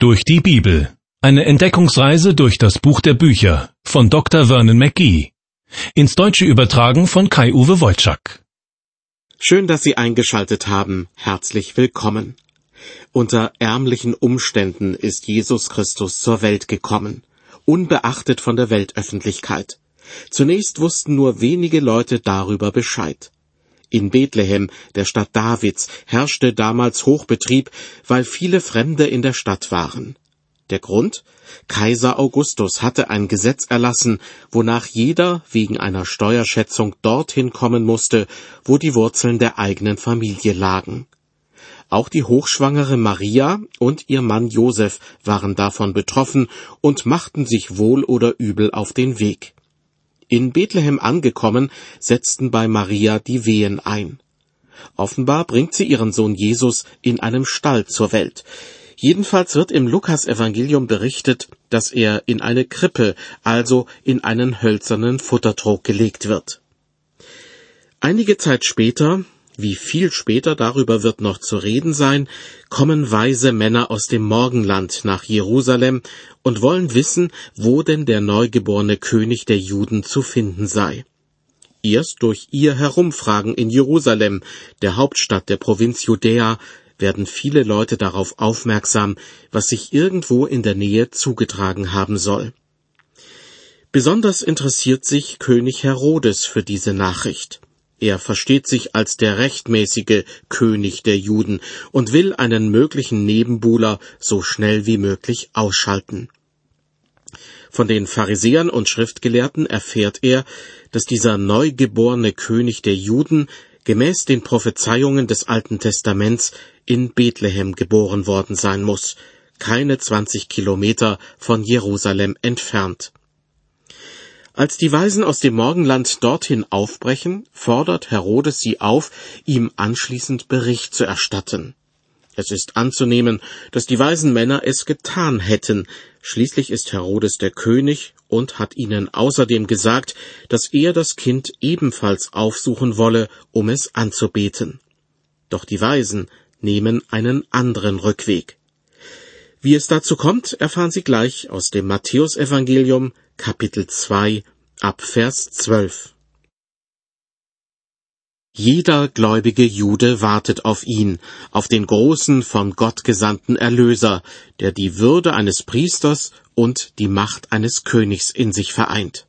Durch die Bibel. Eine Entdeckungsreise durch das Buch der Bücher von Dr. Vernon McGee. Ins Deutsche übertragen von Kai-Uwe Wolczak. Schön, dass Sie eingeschaltet haben. Herzlich willkommen. Unter ärmlichen Umständen ist Jesus Christus zur Welt gekommen, unbeachtet von der Weltöffentlichkeit. Zunächst wussten nur wenige Leute darüber Bescheid. In Bethlehem, der Stadt Davids, herrschte damals Hochbetrieb, weil viele Fremde in der Stadt waren. Der Grund? Kaiser Augustus hatte ein Gesetz erlassen, wonach jeder wegen einer Steuerschätzung dorthin kommen musste, wo die Wurzeln der eigenen Familie lagen. Auch die hochschwangere Maria und ihr Mann Josef waren davon betroffen und machten sich wohl oder übel auf den Weg. In Bethlehem angekommen, setzten bei Maria die Wehen ein. Offenbar bringt sie ihren Sohn Jesus in einem Stall zur Welt. Jedenfalls wird im Lukasevangelium berichtet, dass er in eine Krippe, also in einen hölzernen Futtertrog gelegt wird. Einige Zeit später, wie viel später darüber wird noch zu reden sein, kommen weise Männer aus dem Morgenland nach Jerusalem und wollen wissen, wo denn der neugeborene König der Juden zu finden sei. Erst durch ihr Herumfragen in Jerusalem, der Hauptstadt der Provinz Judäa, werden viele Leute darauf aufmerksam, was sich irgendwo in der Nähe zugetragen haben soll. Besonders interessiert sich König Herodes für diese Nachricht. Er versteht sich als der rechtmäßige König der Juden und will einen möglichen Nebenbuhler so schnell wie möglich ausschalten. Von den Pharisäern und Schriftgelehrten erfährt er, dass dieser neugeborene König der Juden gemäß den Prophezeiungen des Alten Testaments in Bethlehem geboren worden sein muss, keine zwanzig Kilometer von Jerusalem entfernt. Als die Weisen aus dem Morgenland dorthin aufbrechen, fordert Herodes sie auf, ihm anschließend Bericht zu erstatten. Es ist anzunehmen, dass die weisen Männer es getan hätten, schließlich ist Herodes der König und hat ihnen außerdem gesagt, dass er das Kind ebenfalls aufsuchen wolle, um es anzubeten. Doch die Weisen nehmen einen anderen Rückweg. Wie es dazu kommt, erfahren Sie gleich aus dem Matthäusevangelium Kapitel 2 ab Vers 12. Jeder gläubige Jude wartet auf ihn, auf den großen von Gott gesandten Erlöser, der die Würde eines Priesters und die Macht eines Königs in sich vereint.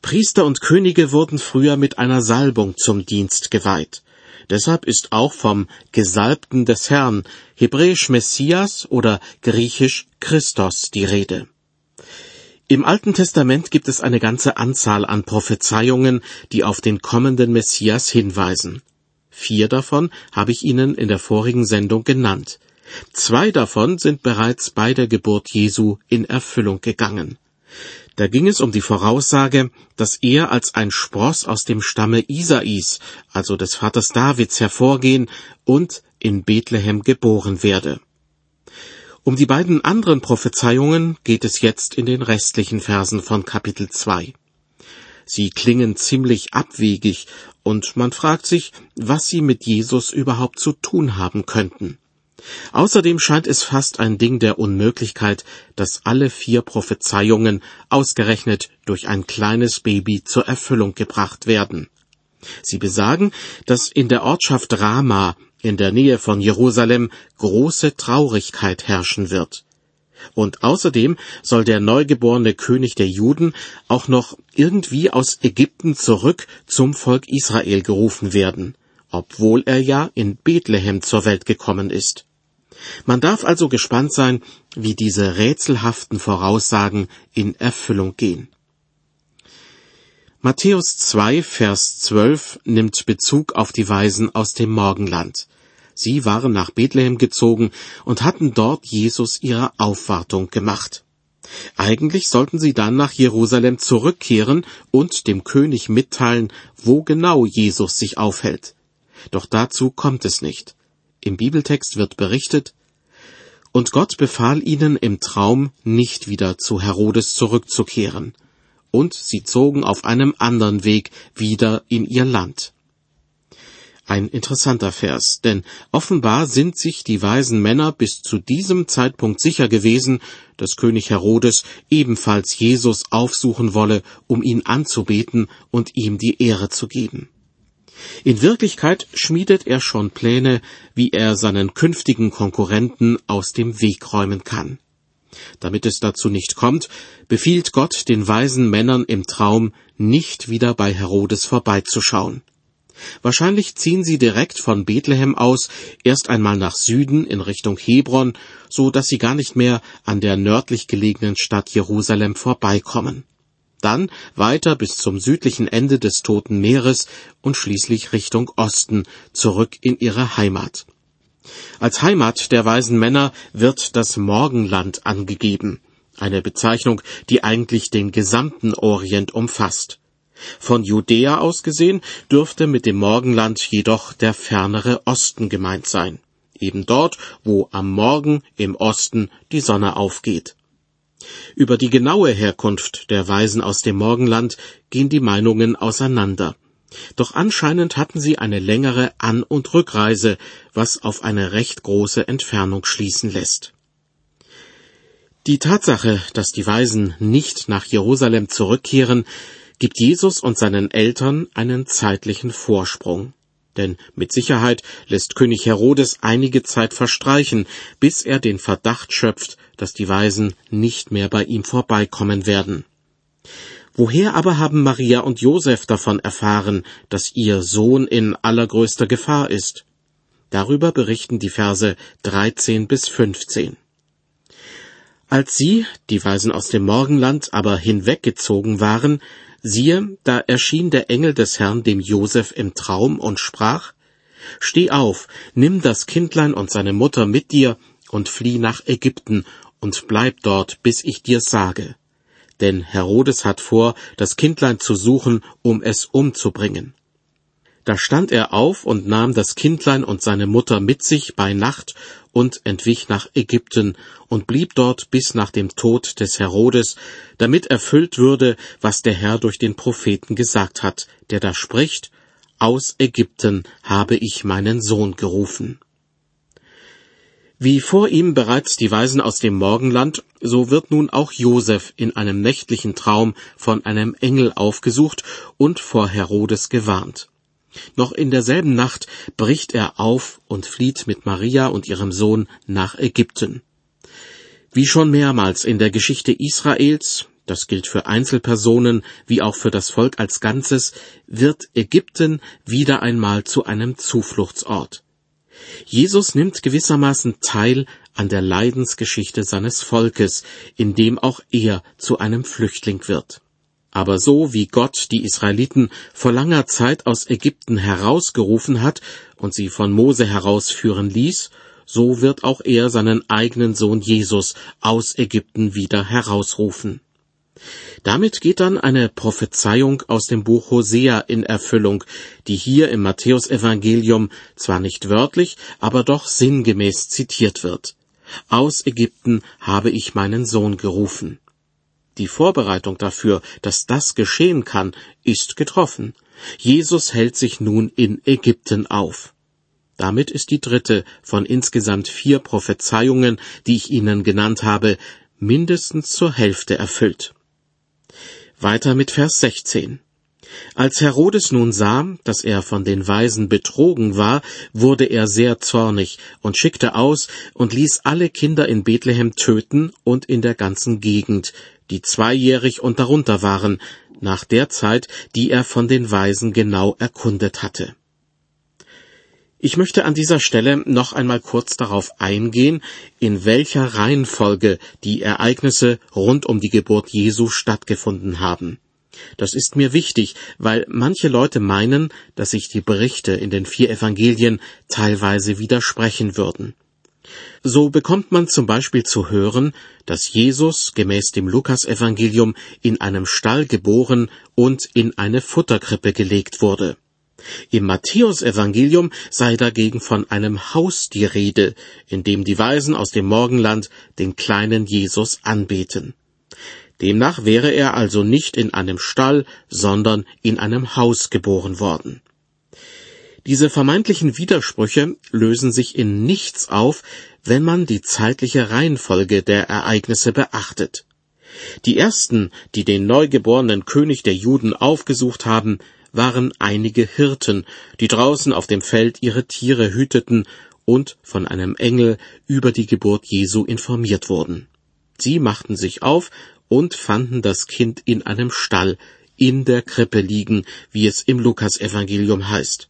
Priester und Könige wurden früher mit einer Salbung zum Dienst geweiht. Deshalb ist auch vom Gesalbten des Herrn, hebräisch Messias oder griechisch Christos die Rede. Im Alten Testament gibt es eine ganze Anzahl an Prophezeiungen, die auf den kommenden Messias hinweisen. Vier davon habe ich Ihnen in der vorigen Sendung genannt. Zwei davon sind bereits bei der Geburt Jesu in Erfüllung gegangen. Da ging es um die Voraussage, dass er als ein Spross aus dem Stamme Isais, also des Vaters Davids, hervorgehen und in Bethlehem geboren werde. Um die beiden anderen Prophezeiungen geht es jetzt in den restlichen Versen von Kapitel 2. Sie klingen ziemlich abwegig, und man fragt sich, was sie mit Jesus überhaupt zu tun haben könnten. Außerdem scheint es fast ein Ding der Unmöglichkeit, dass alle vier Prophezeiungen ausgerechnet durch ein kleines Baby zur Erfüllung gebracht werden. Sie besagen, dass in der Ortschaft Rama in der Nähe von Jerusalem große Traurigkeit herrschen wird. Und außerdem soll der neugeborene König der Juden auch noch irgendwie aus Ägypten zurück zum Volk Israel gerufen werden, obwohl er ja in Bethlehem zur Welt gekommen ist. Man darf also gespannt sein, wie diese rätselhaften Voraussagen in Erfüllung gehen. Matthäus 2, Vers 12 nimmt Bezug auf die Weisen aus dem Morgenland. Sie waren nach Bethlehem gezogen und hatten dort Jesus ihre Aufwartung gemacht. Eigentlich sollten sie dann nach Jerusalem zurückkehren und dem König mitteilen, wo genau Jesus sich aufhält. Doch dazu kommt es nicht. Im Bibeltext wird berichtet, und Gott befahl ihnen im Traum, nicht wieder zu Herodes zurückzukehren. Und sie zogen auf einem anderen Weg wieder in ihr Land. Ein interessanter Vers, denn offenbar sind sich die weisen Männer bis zu diesem Zeitpunkt sicher gewesen, dass König Herodes ebenfalls Jesus aufsuchen wolle, um ihn anzubeten und ihm die Ehre zu geben. In Wirklichkeit schmiedet er schon Pläne, wie er seinen künftigen Konkurrenten aus dem Weg räumen kann. Damit es dazu nicht kommt, befiehlt Gott den weisen Männern im Traum, nicht wieder bei Herodes vorbeizuschauen. Wahrscheinlich ziehen sie direkt von Bethlehem aus erst einmal nach Süden in Richtung Hebron, so dass sie gar nicht mehr an der nördlich gelegenen Stadt Jerusalem vorbeikommen. Dann weiter bis zum südlichen Ende des Toten Meeres und schließlich Richtung Osten zurück in ihre Heimat. Als Heimat der weisen Männer wird das Morgenland angegeben, eine Bezeichnung, die eigentlich den gesamten Orient umfasst. Von Judäa aus gesehen dürfte mit dem Morgenland jedoch der fernere Osten gemeint sein, eben dort, wo am Morgen im Osten die Sonne aufgeht. Über die genaue Herkunft der Weisen aus dem Morgenland gehen die Meinungen auseinander. Doch anscheinend hatten sie eine längere An- und Rückreise, was auf eine recht große Entfernung schließen lässt. Die Tatsache, dass die Weisen nicht nach Jerusalem zurückkehren, gibt Jesus und seinen Eltern einen zeitlichen Vorsprung. Denn mit Sicherheit lässt König Herodes einige Zeit verstreichen, bis er den Verdacht schöpft, dass die Weisen nicht mehr bei ihm vorbeikommen werden. Woher aber haben Maria und Josef davon erfahren, dass ihr Sohn in allergrößter Gefahr ist? Darüber berichten die Verse 13 bis 15. Als sie, die Weisen aus dem Morgenland, aber hinweggezogen waren, Siehe, da erschien der Engel des Herrn dem Josef im Traum und sprach, Steh auf, nimm das Kindlein und seine Mutter mit dir und flieh nach Ägypten und bleib dort, bis ich dir sage. Denn Herodes hat vor, das Kindlein zu suchen, um es umzubringen. Da stand er auf und nahm das Kindlein und seine Mutter mit sich bei Nacht und entwich nach Ägypten und blieb dort bis nach dem Tod des Herodes, damit erfüllt würde, was der Herr durch den Propheten gesagt hat, der da spricht, Aus Ägypten habe ich meinen Sohn gerufen. Wie vor ihm bereits die Weisen aus dem Morgenland, so wird nun auch Josef in einem nächtlichen Traum von einem Engel aufgesucht und vor Herodes gewarnt. Noch in derselben Nacht bricht er auf und flieht mit Maria und ihrem Sohn nach Ägypten. Wie schon mehrmals in der Geschichte Israels, das gilt für Einzelpersonen wie auch für das Volk als Ganzes, wird Ägypten wieder einmal zu einem Zufluchtsort. Jesus nimmt gewissermaßen teil an der Leidensgeschichte seines Volkes, indem auch er zu einem Flüchtling wird. Aber so wie Gott die Israeliten vor langer Zeit aus Ägypten herausgerufen hat und sie von Mose herausführen ließ, so wird auch er seinen eigenen Sohn Jesus aus Ägypten wieder herausrufen. Damit geht dann eine Prophezeiung aus dem Buch Hosea in Erfüllung, die hier im Matthäusevangelium zwar nicht wörtlich, aber doch sinngemäß zitiert wird. Aus Ägypten habe ich meinen Sohn gerufen. Die Vorbereitung dafür, dass das geschehen kann, ist getroffen. Jesus hält sich nun in Ägypten auf. Damit ist die dritte von insgesamt vier Prophezeiungen, die ich Ihnen genannt habe, mindestens zur Hälfte erfüllt. Weiter mit Vers 16. Als Herodes nun sah, dass er von den Weisen betrogen war, wurde er sehr zornig und schickte aus und ließ alle Kinder in Bethlehem töten und in der ganzen Gegend, die zweijährig und darunter waren, nach der Zeit, die er von den Weisen genau erkundet hatte. Ich möchte an dieser Stelle noch einmal kurz darauf eingehen, in welcher Reihenfolge die Ereignisse rund um die Geburt Jesu stattgefunden haben. Das ist mir wichtig, weil manche Leute meinen, dass sich die Berichte in den vier Evangelien teilweise widersprechen würden. So bekommt man zum Beispiel zu hören, dass Jesus gemäß dem Lukasevangelium in einem Stall geboren und in eine Futterkrippe gelegt wurde. Im Matthäusevangelium sei dagegen von einem Haus die Rede, in dem die Weisen aus dem Morgenland den kleinen Jesus anbeten. Demnach wäre er also nicht in einem Stall, sondern in einem Haus geboren worden. Diese vermeintlichen Widersprüche lösen sich in nichts auf, wenn man die zeitliche Reihenfolge der Ereignisse beachtet. Die ersten, die den neugeborenen König der Juden aufgesucht haben, waren einige Hirten, die draußen auf dem Feld ihre Tiere hüteten und von einem Engel über die Geburt Jesu informiert wurden. Sie machten sich auf und fanden das Kind in einem Stall, in der Krippe liegen, wie es im Lukasevangelium heißt.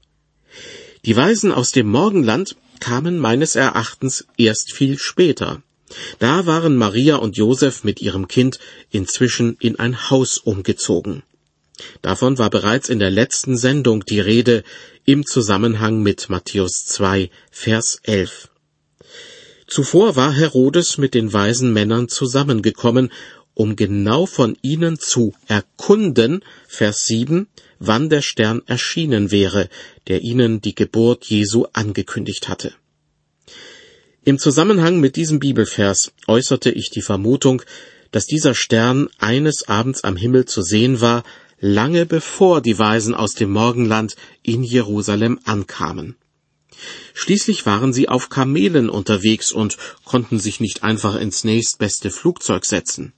Die Weisen aus dem Morgenland kamen meines Erachtens erst viel später. Da waren Maria und Josef mit ihrem Kind inzwischen in ein Haus umgezogen. Davon war bereits in der letzten Sendung die Rede im Zusammenhang mit Matthäus 2, Vers 11. Zuvor war Herodes mit den weisen Männern zusammengekommen, um genau von ihnen zu erkunden, Vers 7, wann der Stern erschienen wäre, der ihnen die Geburt Jesu angekündigt hatte. Im Zusammenhang mit diesem Bibelvers äußerte ich die Vermutung, dass dieser Stern eines Abends am Himmel zu sehen war, lange bevor die Weisen aus dem Morgenland in Jerusalem ankamen. Schließlich waren sie auf Kamelen unterwegs und konnten sich nicht einfach ins nächstbeste Flugzeug setzen.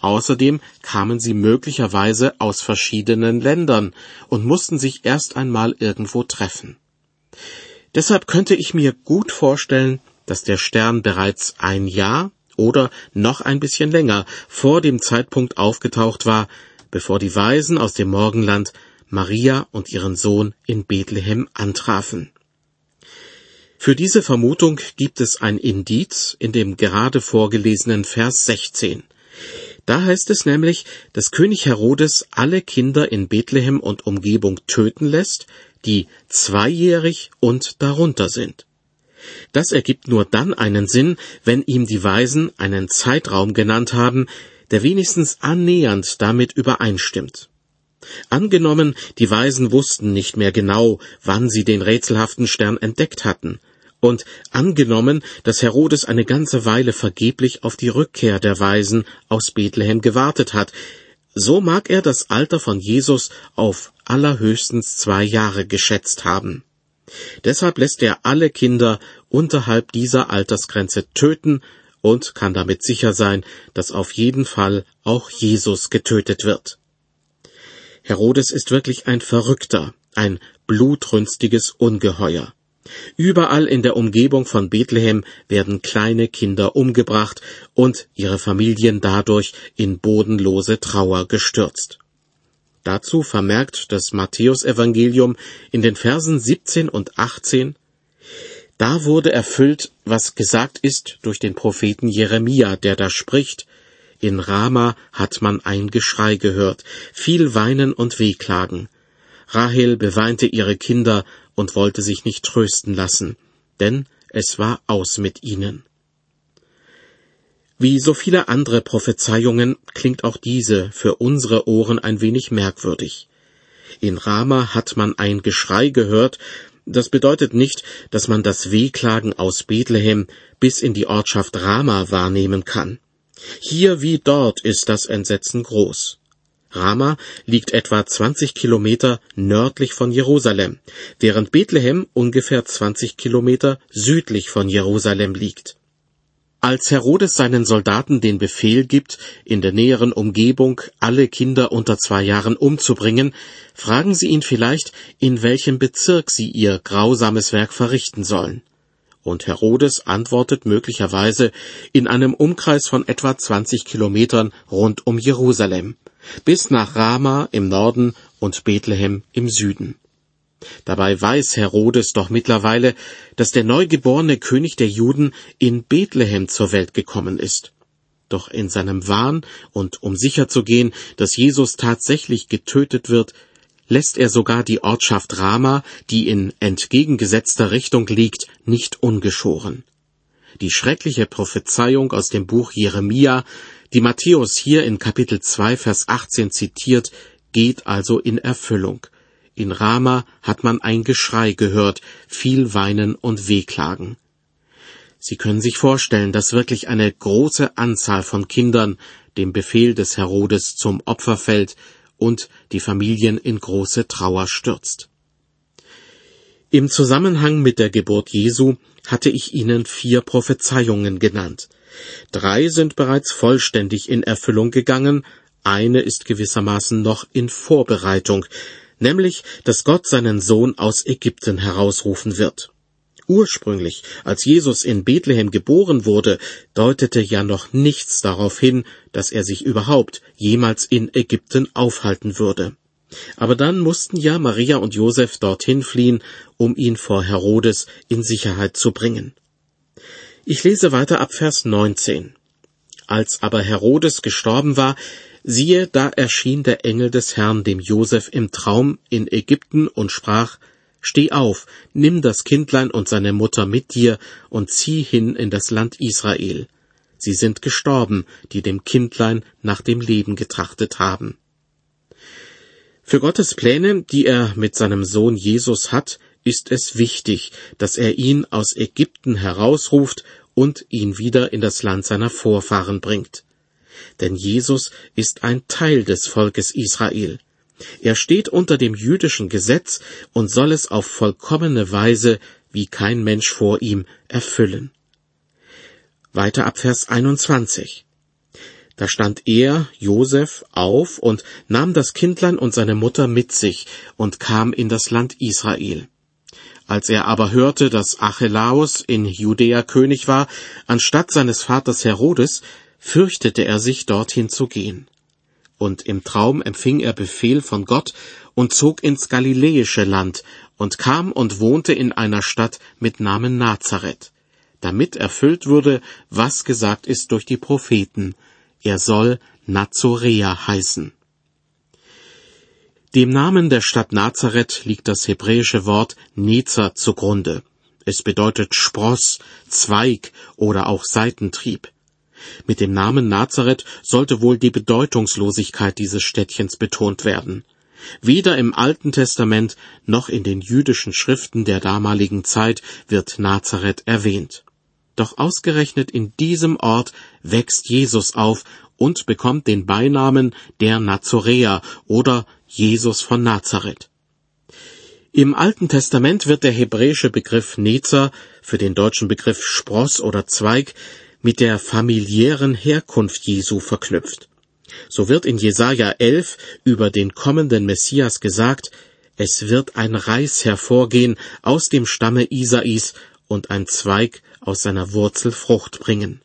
Außerdem kamen sie möglicherweise aus verschiedenen Ländern und mussten sich erst einmal irgendwo treffen. Deshalb könnte ich mir gut vorstellen, dass der Stern bereits ein Jahr oder noch ein bisschen länger vor dem Zeitpunkt aufgetaucht war, bevor die Weisen aus dem Morgenland Maria und ihren Sohn in Bethlehem antrafen. Für diese Vermutung gibt es ein Indiz in dem gerade vorgelesenen Vers 16. Da heißt es nämlich, dass König Herodes alle Kinder in Bethlehem und Umgebung töten lässt, die zweijährig und darunter sind. Das ergibt nur dann einen Sinn, wenn ihm die Weisen einen Zeitraum genannt haben, der wenigstens annähernd damit übereinstimmt. Angenommen, die Weisen wussten nicht mehr genau, wann sie den rätselhaften Stern entdeckt hatten, und angenommen, dass Herodes eine ganze Weile vergeblich auf die Rückkehr der Weisen aus Bethlehem gewartet hat, so mag er das Alter von Jesus auf allerhöchstens zwei Jahre geschätzt haben. Deshalb lässt er alle Kinder unterhalb dieser Altersgrenze töten und kann damit sicher sein, dass auf jeden Fall auch Jesus getötet wird. Herodes ist wirklich ein Verrückter, ein blutrünstiges Ungeheuer. Überall in der Umgebung von Bethlehem werden kleine Kinder umgebracht und ihre Familien dadurch in bodenlose Trauer gestürzt. Dazu vermerkt das Matthäusevangelium in den Versen 17 und 18, da wurde erfüllt, was gesagt ist durch den Propheten Jeremia, der da spricht, in Rama hat man ein Geschrei gehört, viel Weinen und Wehklagen. Rahel beweinte ihre Kinder und wollte sich nicht trösten lassen, denn es war aus mit ihnen. Wie so viele andere Prophezeiungen klingt auch diese für unsere Ohren ein wenig merkwürdig. In Rama hat man ein Geschrei gehört, das bedeutet nicht, dass man das Wehklagen aus Bethlehem bis in die Ortschaft Rama wahrnehmen kann. Hier wie dort ist das Entsetzen groß. Rama liegt etwa 20 Kilometer nördlich von Jerusalem, während Bethlehem ungefähr 20 Kilometer südlich von Jerusalem liegt. Als Herodes seinen Soldaten den Befehl gibt, in der näheren Umgebung alle Kinder unter zwei Jahren umzubringen, fragen sie ihn vielleicht, in welchem Bezirk sie ihr grausames Werk verrichten sollen. Und Herodes antwortet möglicherweise in einem Umkreis von etwa 20 Kilometern rund um Jerusalem bis nach Rama im Norden und Bethlehem im Süden. Dabei weiß Herodes doch mittlerweile, dass der neugeborene König der Juden in Bethlehem zur Welt gekommen ist. Doch in seinem Wahn und um sicherzugehen, dass Jesus tatsächlich getötet wird, lässt er sogar die Ortschaft Rama, die in entgegengesetzter Richtung liegt, nicht ungeschoren. Die schreckliche Prophezeiung aus dem Buch Jeremia die Matthäus hier in Kapitel 2, Vers 18 zitiert, geht also in Erfüllung. In Rama hat man ein Geschrei gehört, viel Weinen und Wehklagen. Sie können sich vorstellen, dass wirklich eine große Anzahl von Kindern dem Befehl des Herodes zum Opfer fällt und die Familien in große Trauer stürzt. Im Zusammenhang mit der Geburt Jesu hatte ich Ihnen vier Prophezeiungen genannt. Drei sind bereits vollständig in Erfüllung gegangen, eine ist gewissermaßen noch in Vorbereitung, nämlich, dass Gott seinen Sohn aus Ägypten herausrufen wird. Ursprünglich, als Jesus in Bethlehem geboren wurde, deutete ja noch nichts darauf hin, dass er sich überhaupt jemals in Ägypten aufhalten würde. Aber dann mussten ja Maria und Josef dorthin fliehen, um ihn vor Herodes in Sicherheit zu bringen. Ich lese weiter ab Vers 19. Als aber Herodes gestorben war, siehe, da erschien der Engel des Herrn dem Josef im Traum in Ägypten und sprach, Steh auf, nimm das Kindlein und seine Mutter mit dir und zieh hin in das Land Israel. Sie sind gestorben, die dem Kindlein nach dem Leben getrachtet haben. Für Gottes Pläne, die er mit seinem Sohn Jesus hat, ist es wichtig, dass er ihn aus Ägypten herausruft und ihn wieder in das Land seiner Vorfahren bringt. Denn Jesus ist ein Teil des Volkes Israel. Er steht unter dem jüdischen Gesetz und soll es auf vollkommene Weise, wie kein Mensch vor ihm, erfüllen. Weiter ab Vers 21. Da stand er, Josef, auf und nahm das Kindlein und seine Mutter mit sich und kam in das Land Israel. Als er aber hörte, dass Achelaus in Judäa König war, anstatt seines Vaters Herodes, fürchtete er sich, dorthin zu gehen. Und im Traum empfing er Befehl von Gott und zog ins galiläische Land und kam und wohnte in einer Stadt mit Namen Nazareth, damit erfüllt würde, was gesagt ist durch die Propheten, er soll Nazorea heißen. Dem Namen der Stadt Nazareth liegt das hebräische Wort Nezer zugrunde. Es bedeutet Spross, Zweig oder auch Seitentrieb. Mit dem Namen Nazareth sollte wohl die Bedeutungslosigkeit dieses Städtchens betont werden. Weder im Alten Testament noch in den jüdischen Schriften der damaligen Zeit wird Nazareth erwähnt. Doch ausgerechnet in diesem Ort wächst Jesus auf und bekommt den Beinamen der Nazoräer oder Jesus von Nazareth. Im Alten Testament wird der hebräische Begriff Nezer für den deutschen Begriff Spross oder Zweig mit der familiären Herkunft Jesu verknüpft. So wird in Jesaja 11 über den kommenden Messias gesagt, es wird ein Reis hervorgehen aus dem Stamme Isais und ein Zweig aus seiner Wurzel Frucht bringen.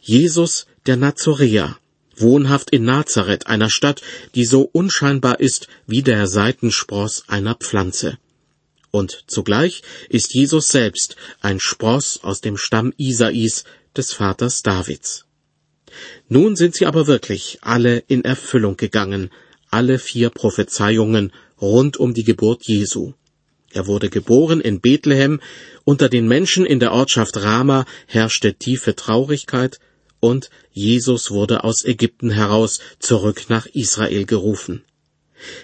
Jesus, der Nazoräer, wohnhaft in Nazareth, einer Stadt, die so unscheinbar ist wie der Seitenspross einer Pflanze. Und zugleich ist Jesus selbst ein Spross aus dem Stamm Isais, des Vaters Davids. Nun sind sie aber wirklich alle in Erfüllung gegangen, alle vier Prophezeiungen rund um die Geburt Jesu. Er wurde geboren in Bethlehem, unter den Menschen in der Ortschaft Rama herrschte tiefe Traurigkeit, und Jesus wurde aus Ägypten heraus zurück nach Israel gerufen.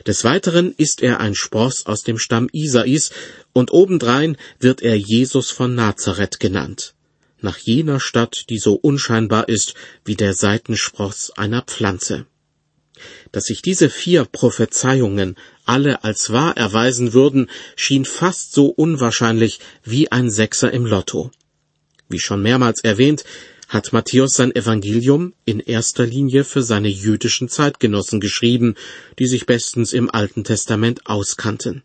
Des Weiteren ist er ein Spross aus dem Stamm Isais, und obendrein wird er Jesus von Nazareth genannt, nach jener Stadt, die so unscheinbar ist wie der Seitenspross einer Pflanze. Dass sich diese vier Prophezeiungen alle als wahr erweisen würden, schien fast so unwahrscheinlich wie ein Sechser im Lotto. Wie schon mehrmals erwähnt, hat Matthäus sein Evangelium in erster Linie für seine jüdischen Zeitgenossen geschrieben, die sich bestens im Alten Testament auskannten.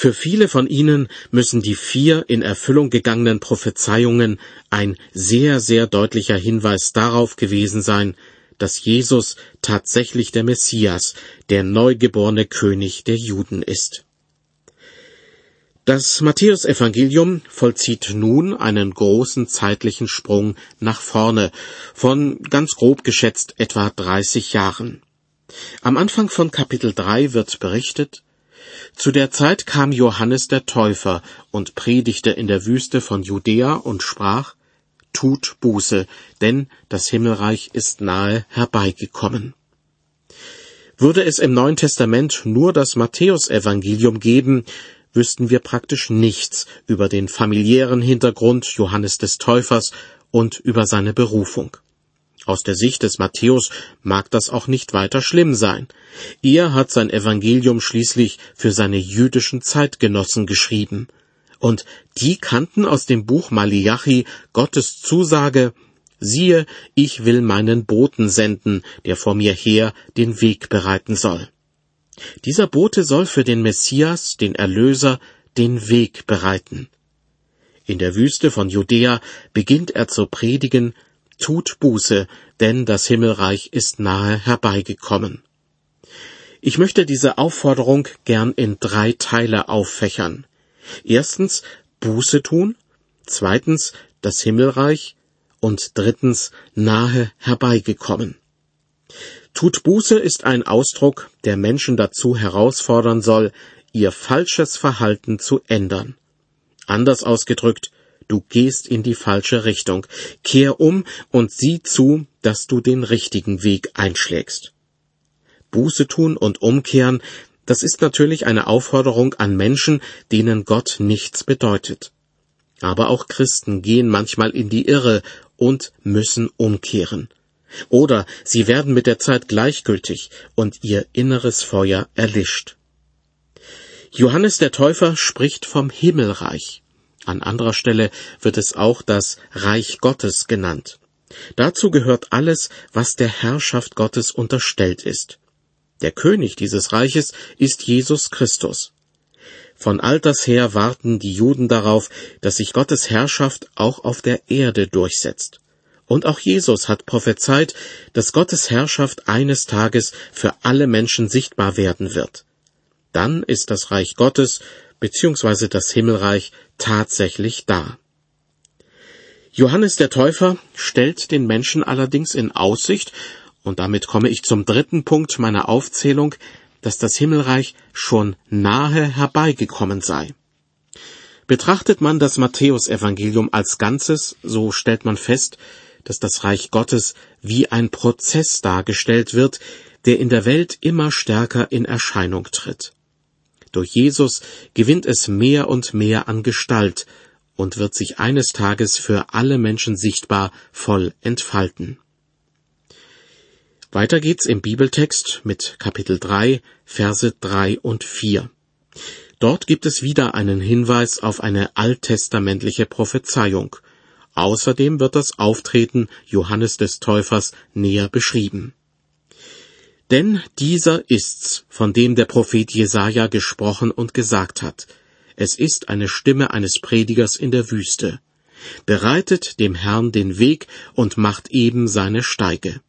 Für viele von ihnen müssen die vier in Erfüllung gegangenen Prophezeiungen ein sehr, sehr deutlicher Hinweis darauf gewesen sein, dass Jesus tatsächlich der Messias, der neugeborene König der Juden ist. Das Matthäusevangelium vollzieht nun einen großen zeitlichen Sprung nach vorne von ganz grob geschätzt etwa 30 Jahren. Am Anfang von Kapitel 3 wird berichtet, zu der Zeit kam Johannes der Täufer und predigte in der Wüste von Judäa und sprach, Tut Buße, denn das Himmelreich ist nahe herbeigekommen. Würde es im Neuen Testament nur das Matthäusevangelium geben, wüssten wir praktisch nichts über den familiären Hintergrund Johannes des Täufers und über seine Berufung. Aus der Sicht des Matthäus mag das auch nicht weiter schlimm sein. Er hat sein Evangelium schließlich für seine jüdischen Zeitgenossen geschrieben. Und die kannten aus dem Buch Maliachi Gottes Zusage, siehe, ich will meinen Boten senden, der vor mir her den Weg bereiten soll. Dieser Bote soll für den Messias, den Erlöser, den Weg bereiten. In der Wüste von Judäa beginnt er zu predigen, tut Buße, denn das Himmelreich ist nahe herbeigekommen. Ich möchte diese Aufforderung gern in drei Teile auffächern. Erstens Buße tun, zweitens das Himmelreich und drittens nahe herbeigekommen. Tut Buße ist ein Ausdruck, der Menschen dazu herausfordern soll, ihr falsches Verhalten zu ändern. Anders ausgedrückt, du gehst in die falsche Richtung. Kehr um und sieh zu, dass du den richtigen Weg einschlägst. Buße tun und umkehren, das ist natürlich eine Aufforderung an Menschen, denen Gott nichts bedeutet. Aber auch Christen gehen manchmal in die Irre und müssen umkehren. Oder sie werden mit der Zeit gleichgültig und ihr inneres Feuer erlischt. Johannes der Täufer spricht vom Himmelreich. An anderer Stelle wird es auch das Reich Gottes genannt. Dazu gehört alles, was der Herrschaft Gottes unterstellt ist. Der König dieses Reiches ist Jesus Christus. Von alters her warten die Juden darauf, dass sich Gottes Herrschaft auch auf der Erde durchsetzt. Und auch Jesus hat prophezeit, dass Gottes Herrschaft eines Tages für alle Menschen sichtbar werden wird. Dann ist das Reich Gottes bzw. das Himmelreich tatsächlich da. Johannes der Täufer stellt den Menschen allerdings in Aussicht, und damit komme ich zum dritten Punkt meiner Aufzählung, dass das Himmelreich schon nahe herbeigekommen sei. Betrachtet man das Matthäusevangelium als Ganzes, so stellt man fest, dass das Reich Gottes wie ein Prozess dargestellt wird, der in der Welt immer stärker in Erscheinung tritt. Durch Jesus gewinnt es mehr und mehr an Gestalt und wird sich eines Tages für alle Menschen sichtbar voll entfalten. Weiter geht's im Bibeltext mit Kapitel 3, Verse 3 und 4. Dort gibt es wieder einen Hinweis auf eine alttestamentliche Prophezeiung. Außerdem wird das Auftreten Johannes des Täufers näher beschrieben. Denn dieser ist's, von dem der Prophet Jesaja gesprochen und gesagt hat. Es ist eine Stimme eines Predigers in der Wüste. Bereitet dem Herrn den Weg und macht eben seine Steige.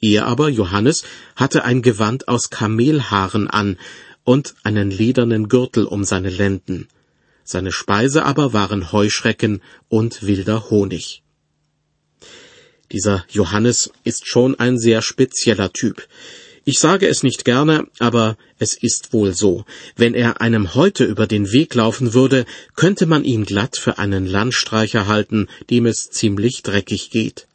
Er aber, Johannes, hatte ein Gewand aus Kamelhaaren an und einen ledernen Gürtel um seine Lenden. Seine Speise aber waren Heuschrecken und wilder Honig. Dieser Johannes ist schon ein sehr spezieller Typ. Ich sage es nicht gerne, aber es ist wohl so. Wenn er einem heute über den Weg laufen würde, könnte man ihn glatt für einen Landstreicher halten, dem es ziemlich dreckig geht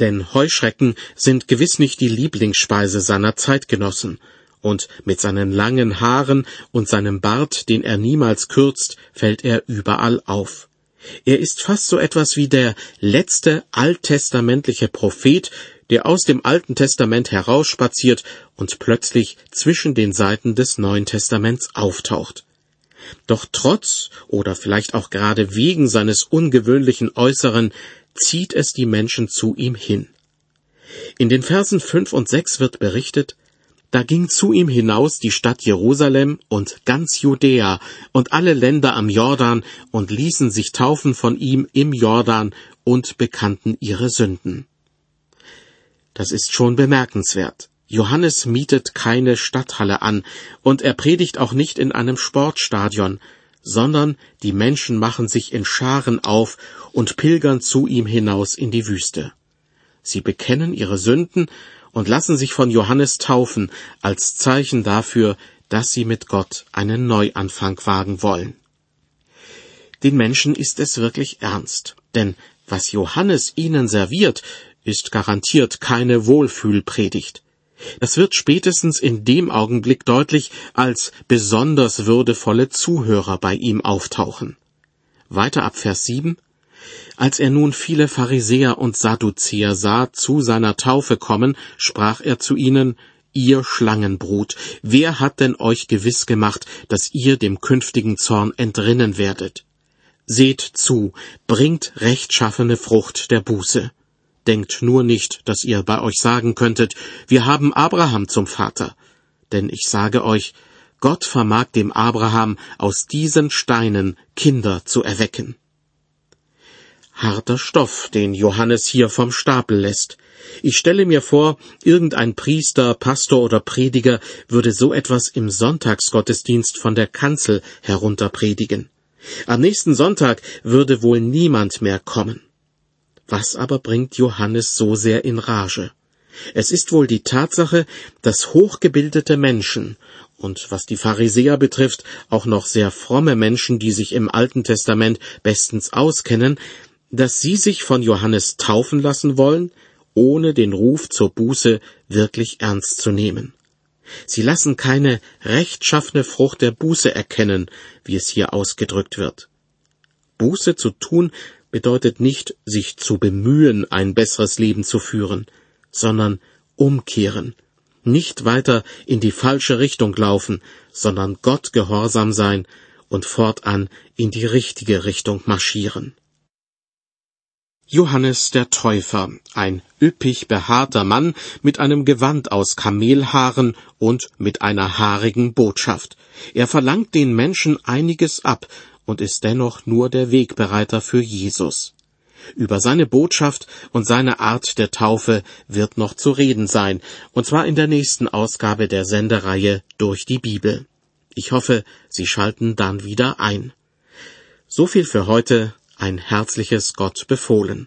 denn Heuschrecken sind gewiss nicht die Lieblingsspeise seiner Zeitgenossen, und mit seinen langen Haaren und seinem Bart, den er niemals kürzt, fällt er überall auf. Er ist fast so etwas wie der letzte alttestamentliche Prophet, der aus dem Alten Testament herausspaziert und plötzlich zwischen den Seiten des Neuen Testaments auftaucht. Doch trotz oder vielleicht auch gerade wegen seines ungewöhnlichen Äußeren zieht es die Menschen zu ihm hin. In den Versen fünf und sechs wird berichtet, da ging zu ihm hinaus die Stadt Jerusalem und ganz Judäa und alle Länder am Jordan und ließen sich taufen von ihm im Jordan und bekannten ihre Sünden. Das ist schon bemerkenswert. Johannes mietet keine Stadthalle an und er predigt auch nicht in einem Sportstadion, sondern die Menschen machen sich in Scharen auf und pilgern zu ihm hinaus in die Wüste. Sie bekennen ihre Sünden und lassen sich von Johannes taufen als Zeichen dafür, dass sie mit Gott einen Neuanfang wagen wollen. Den Menschen ist es wirklich ernst, denn was Johannes ihnen serviert, ist garantiert keine Wohlfühlpredigt. Das wird spätestens in dem Augenblick deutlich, als besonders würdevolle Zuhörer bei ihm auftauchen. Weiter ab Vers 7 Als er nun viele Pharisäer und Sadduzäer sah zu seiner Taufe kommen, sprach er zu ihnen, Ihr Schlangenbrut, wer hat denn euch gewiss gemacht, dass ihr dem künftigen Zorn entrinnen werdet? Seht zu, bringt rechtschaffene Frucht der Buße. Denkt nur nicht, dass ihr bei euch sagen könntet, wir haben Abraham zum Vater. Denn ich sage euch, Gott vermag dem Abraham aus diesen Steinen Kinder zu erwecken. Harter Stoff, den Johannes hier vom Stapel lässt. Ich stelle mir vor, irgendein Priester, Pastor oder Prediger würde so etwas im Sonntagsgottesdienst von der Kanzel herunter predigen. Am nächsten Sonntag würde wohl niemand mehr kommen. Was aber bringt Johannes so sehr in Rage? Es ist wohl die Tatsache, dass hochgebildete Menschen und was die Pharisäer betrifft, auch noch sehr fromme Menschen, die sich im Alten Testament bestens auskennen, dass sie sich von Johannes taufen lassen wollen, ohne den Ruf zur Buße wirklich ernst zu nehmen. Sie lassen keine rechtschaffene Frucht der Buße erkennen, wie es hier ausgedrückt wird. Buße zu tun bedeutet nicht, sich zu bemühen, ein besseres Leben zu führen, sondern umkehren, nicht weiter in die falsche Richtung laufen, sondern Gott gehorsam sein und fortan in die richtige Richtung marschieren. Johannes der Täufer, ein üppig behaarter Mann mit einem Gewand aus Kamelhaaren und mit einer haarigen Botschaft. Er verlangt den Menschen einiges ab und ist dennoch nur der Wegbereiter für Jesus. Über seine Botschaft und seine Art der Taufe wird noch zu reden sein, und zwar in der nächsten Ausgabe der Sendereihe durch die Bibel. Ich hoffe, Sie schalten dann wieder ein. So viel für heute ein herzliches Gott befohlen.